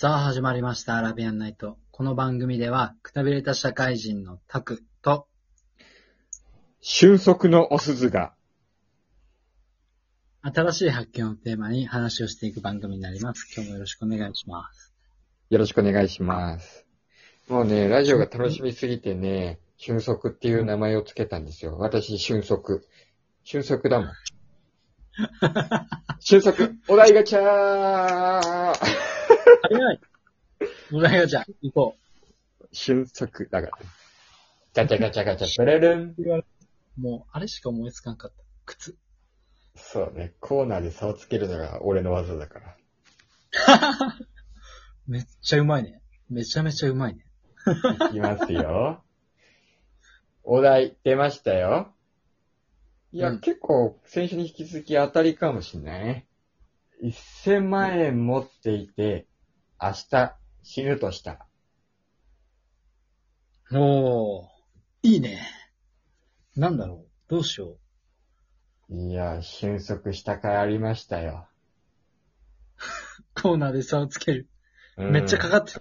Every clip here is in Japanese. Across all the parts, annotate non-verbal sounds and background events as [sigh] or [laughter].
さあ始まりました、アラビアンナイト。この番組では、くたびれた社会人のタクと、俊足のお鈴が。新しい発見をテーマに話をしていく番組になります。今日もよろしくお願いします。よろしくお願いします。もうね、ラジオが楽しみすぎてね、俊足っていう名前をつけたんですよ。私、俊足。俊足だもん。[laughs] 俊足、お題ガチャー早いお題ガチャ、行こ俊足だから。ガチャガチャガチャ、ブレルン。う。もう、あれしか思いつかんかった。靴。そうね、コーナーで差をつけるのが俺の技だから。[laughs] めっちゃうまいね。めちゃめちゃうまいね。いきますよ。お題出ましたよ。いや、うん結構、先週に引き続き当たりかもしんないね。1000万円持っていて、明日死ぬとしたら。おー、いいね。なんだろう。どうしよいや、瞬足したからありましたよ。う。[laughs] コーナーで差をつける。うんめっちゃかかってた。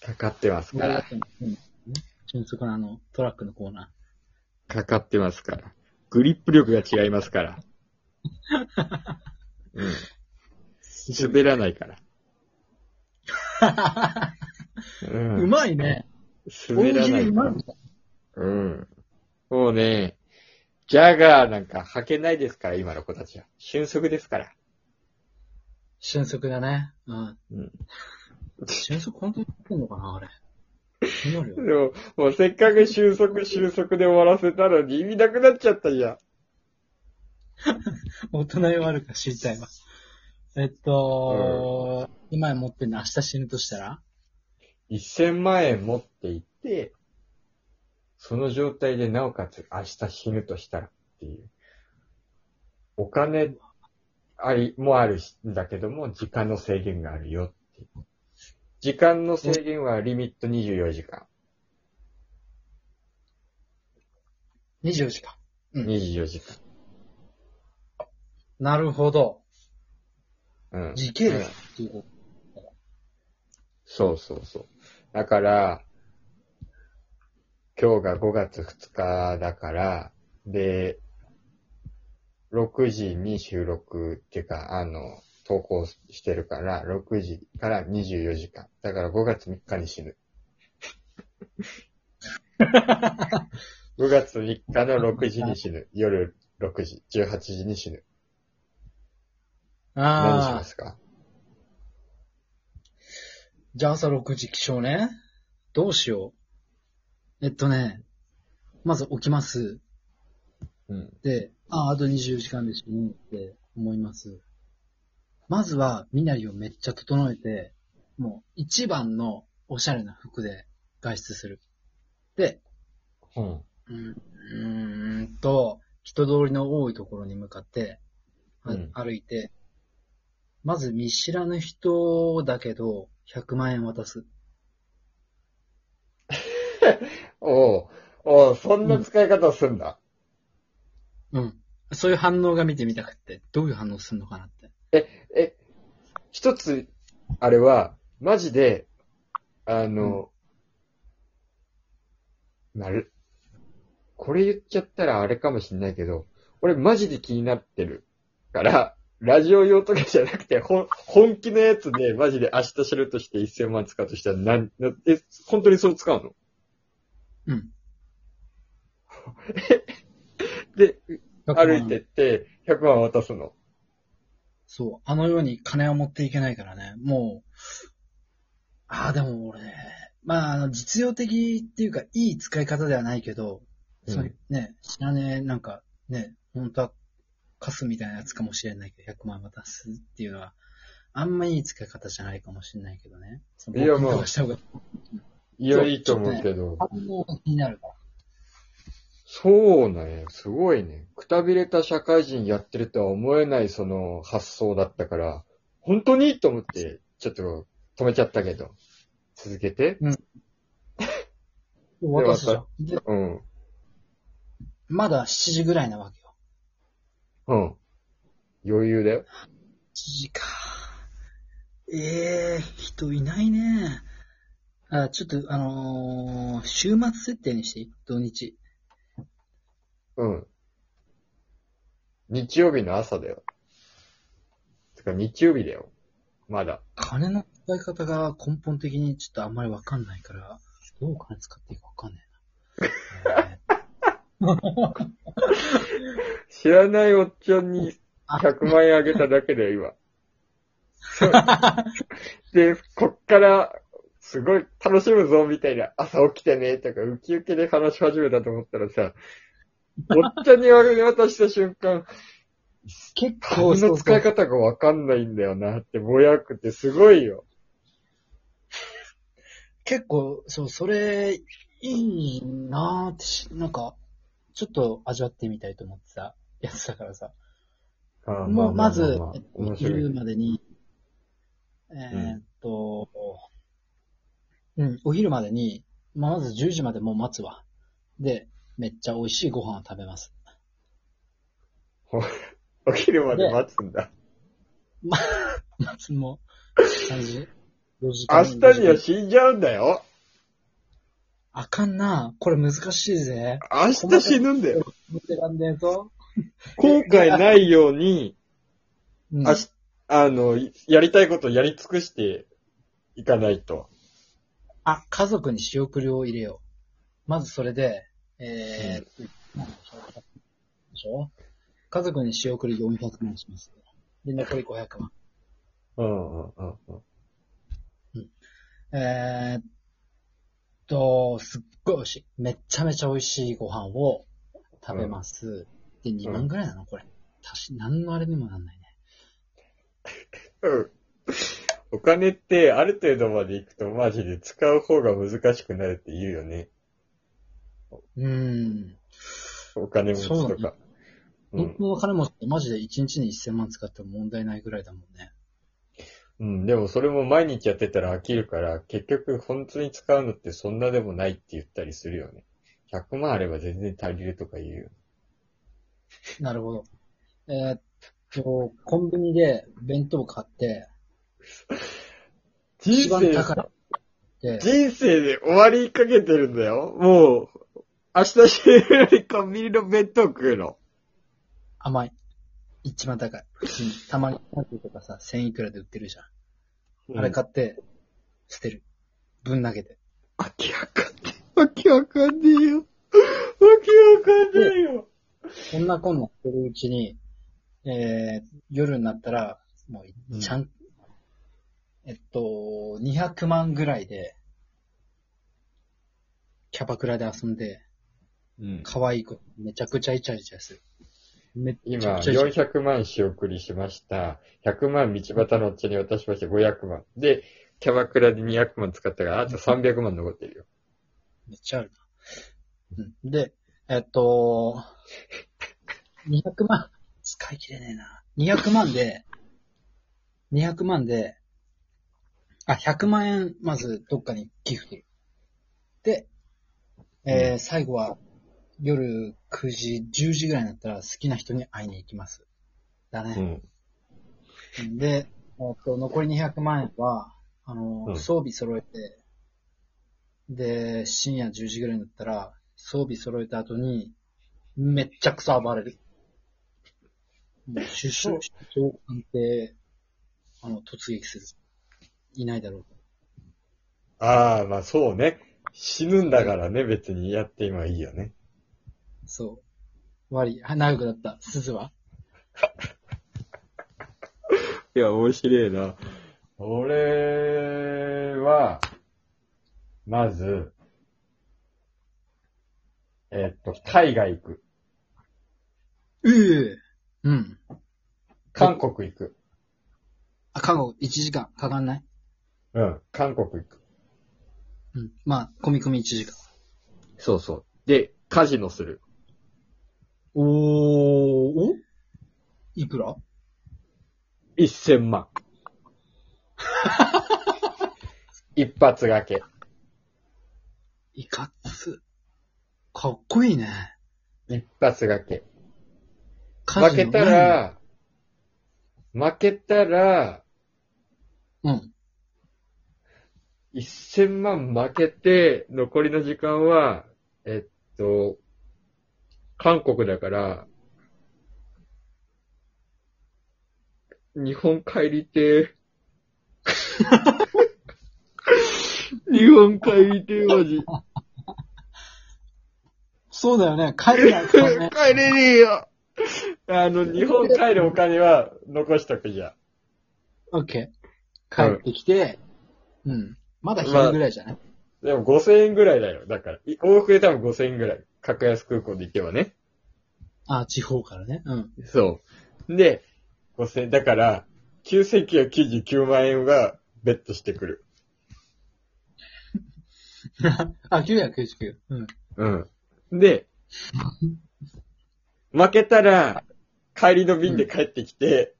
かかってますから。うん。俊足のあの、トラックのコーナかかってますから。グリップ力が違いますから。[laughs] うん。ー。滑らないから。ううまいね。滑らないうん。もうね、ジャガーなんか履けないですから、今の子たちは。俊足ですから。俊足だね。うん。うん。俊足本当にやってんのかなあれ。気になるでよ。[laughs] も、もうせっかく俊足、俊足で終わらせたのに意味なくなっちゃったじゃん。[laughs] 大人よあるか知りたいわ。えっと、今持ってんの明日死ぬとしたら？1000万円持っていって、その状態でなおかつ明日死ぬとしたらっていう。お金あり、もあるんだけども、時間の制限があるよっていう。時間の制限はリミット24時間。?24 時間。うん。24時間。なるほど。うん。時系うん列っていうこそうそうそう。だから、今日が5月2日だから、で、6時に収録っていうか、あの、投稿してるから、6時から24時間。だから5月3日に死ぬ。[laughs] 5月3日の6時に死ぬ。夜6時、18時に死ぬ。と何しああ。ますか？じゃあ朝6時起床ね。どうしよう。えっとね、まず起きます。うん。で、ああ、あと24時間で死ぬって思います。まずは、身なりをめっちゃ整えて、もう一番のおしゃれな服で外出する。で、うん。うーんと、人通りの多いところに向かって、あうん歩いて、まず見知らぬ人だけど、100万円渡す。[laughs] おうおうそんな使い方すんだ。うん。そういう反応が見てみたくって、どういう反応するのかなって。え、一つ、あれは、マジで、あの、なる、これ言っちゃったらあれかもしんないけど、俺マジで気になってるから、ラジオ用とかじゃなくて、ほん本気のやつで、マジで明日知るとして1000万使うとしたら、なん、なえ、本当にそう使うの？うん。[laughs] で、100万歩いてって、100万渡すの？そう。あのように金を持っていけないからね。もう、ああ、でも俺ね、まあ、あの、実用的っていうか、いい使い方ではないけど、うんそういうね、知らねえ、なんか、ね、本当は、カスみたいなやつかもしれないけど、100万渡すっていうのは、あんまいい使い方じゃないかもしれないけどね。いやまあいや、そういいと思うけど。反応が気になるから。そうね、すごいね。くたびれた社会人やってるとは思えないその発想だったから、本当にと思って、ちょっと止めちゃったけど。続けて。渡すじゃん。で、うん。まだ7時ぐらいなわけよ。うん。余裕だよ。7時か。ええ人いないね。あ、ちょっと、あのー週末設定にしていい土日。うん。日曜日の朝だよ。てか日曜日だよ。まだ。金の使い方が根本的にちょっとあんまりわかんないから、どうお金使っていいかわかんないな。[laughs] 知らないおっちゃんに100万円あげただけだよ、今。[laughs] で、こっから、すごい楽しむぞ、みたいな、朝起きてね、とか、ウキウキで話し始めたと思ったらさ、おっちゃんに渡した瞬間、結構金の使い方がわかんないんだよなって、ぼやくてすごいよ。結構、そう、それ、いいなーってし、なんか、ちょっと味わってみたいと思ってたやつだからさ。もう、まず、昼い。までに、えーっと、うん、お昼までに、まあ、まず10時までもう待つわ。で、めっちゃ美味しいご飯を食べます。[laughs] お昼まで待つんだ。[laughs] 待つも、3時 ?4 時間。明日には死んじゃうんだよ。あかんな。これ難しいぜ。明日死ぬんだよ。持ってらんねえぞ。後悔ないように、うんあし、あの、やりたいことやり尽くしていかないと。あ、家族に仕送りを入れよう。まずそれで、えー、でしょ家族に仕送り400万します。で、残り500万。うんうんうんうん。えーっと、すっごい美味しい。めっちゃめちゃ美味しいご飯を食べます。で、2万ぐらいなのこれ。足し、何のあれにもなんないね。うん。お金ってある程度まで行くとマジで使う方が難しくなるって言うよね。うーん。お金持ちとか。う本ん。当の金持ちってマジで1日に1000万使っても問題ないぐらいだもんね。うん。でもそれも毎日やってたら飽きるから、結局本当に使うのってそんなでもないって言ったりするよね。100万あれば全然足りるとか言うよ。なるほど。えーっと、コンビニで弁当買って、[laughs] 人生、人生で終わりかけてるんだよ。もう、明日死ぬよりコンビニの弁当食うの。甘い。一番高い。うんたまに、パンティとかさ、1000いくらで売ってるじゃん。あれ買って、捨てる。ぶん投げて。わけわかんねえ。わけわかんねえよ。わけわかんねえよ。こんなこんなしてるうちに、えー、夜になったら、もう、ちゃん、えっと、200万ぐらいで、キャバクラで遊んで、うん、可愛い子、めちゃくちゃイチャイチャする。めっち今、ゃくちゃイチャイチャ400万仕送りしました。100万道端のおっちゃんに渡しました。500万。で、キャバクラで200万使ったから、あと300万残ってるよ。めっちゃあるな。うん。で、えっと、200万、使い切れねえな。200万で、200万で、あ、100万円、まずどっかに寄付する。で、えー最後は、夜9時、10時ぐらいになったら好きな人に会いに行きます。だね。ん。で、えっと、残り200万円は、あの、うん装備揃えて、で、深夜10時ぐらいになったら、装備揃えた後に、めっちゃくそ暴れる。もう、首相、首相官邸、あの、突撃する。いないだろう。ああ、まあそうね。死ぬんだからね、別にやって今いいよね。そう。悪い。は長くなった。鈴は [laughs] いや、面白いな。俺は、まず、えっと、海外行く。うえうん。韓国行く。あ、韓国1時間かかんない？うん、韓国行く。うん。まあ、込み込み1時間。そうそう。で、カジノする。おー、お？いくら？1000万。[laughs] 一発がけ。いかつ。かっこいいね。一発がけ。負けたら、負けたら、ううん。1000万負けて、残りの時間は、えっと、韓国だから、日本帰りてー。[laughs] 日本帰りてー、マジ。そうだよね。帰れないからね。[laughs] 帰れねえよ。あの、日本帰るお金は残しとくじゃん。オッケー。帰ってきて、うん。まだ昼ぐらいじゃない、でも5000円ぐらいだよ。だから、い往復で多分5000円ぐらい。格安空港で行けばね。あ、地方からね。うん。そう。で、5000円、だから、9999万円はベットしてくる。[laughs] あ、999。うん。うん。で、負けたら、帰りの便で帰ってきて、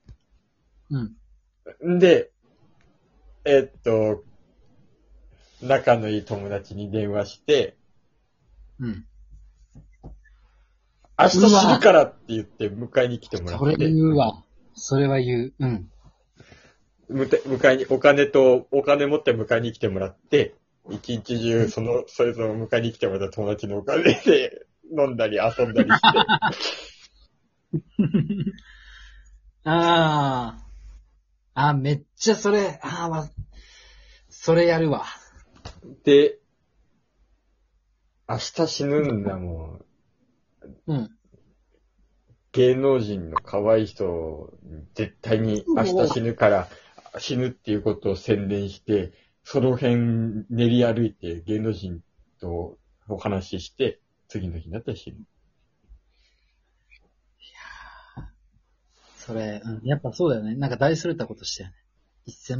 うん。んで、えっと、仲のいい友達に電話して、うん。明日死ぬからって言って迎えに来てもらそれって、言うわ。それは言う。うん。むて迎えに、お金と、お金持って迎えに来てもらって、一日中、その、それぞれ迎えに来てもらった友達のお金で [laughs] 飲んだり遊んだりして、[laughs] ああ。あ、めっちゃそれ、ああ、ま、それやるわ。で、明日死ぬんだもん。うん。芸能人の可愛い人、絶対に明日死ぬから、死ぬっていうことを宣伝して、その辺練り歩いて芸能人とお話しして、次の日になったら死ぬ。それ、うん。やっぱそうだよね。なんか大それたことしたよね。1000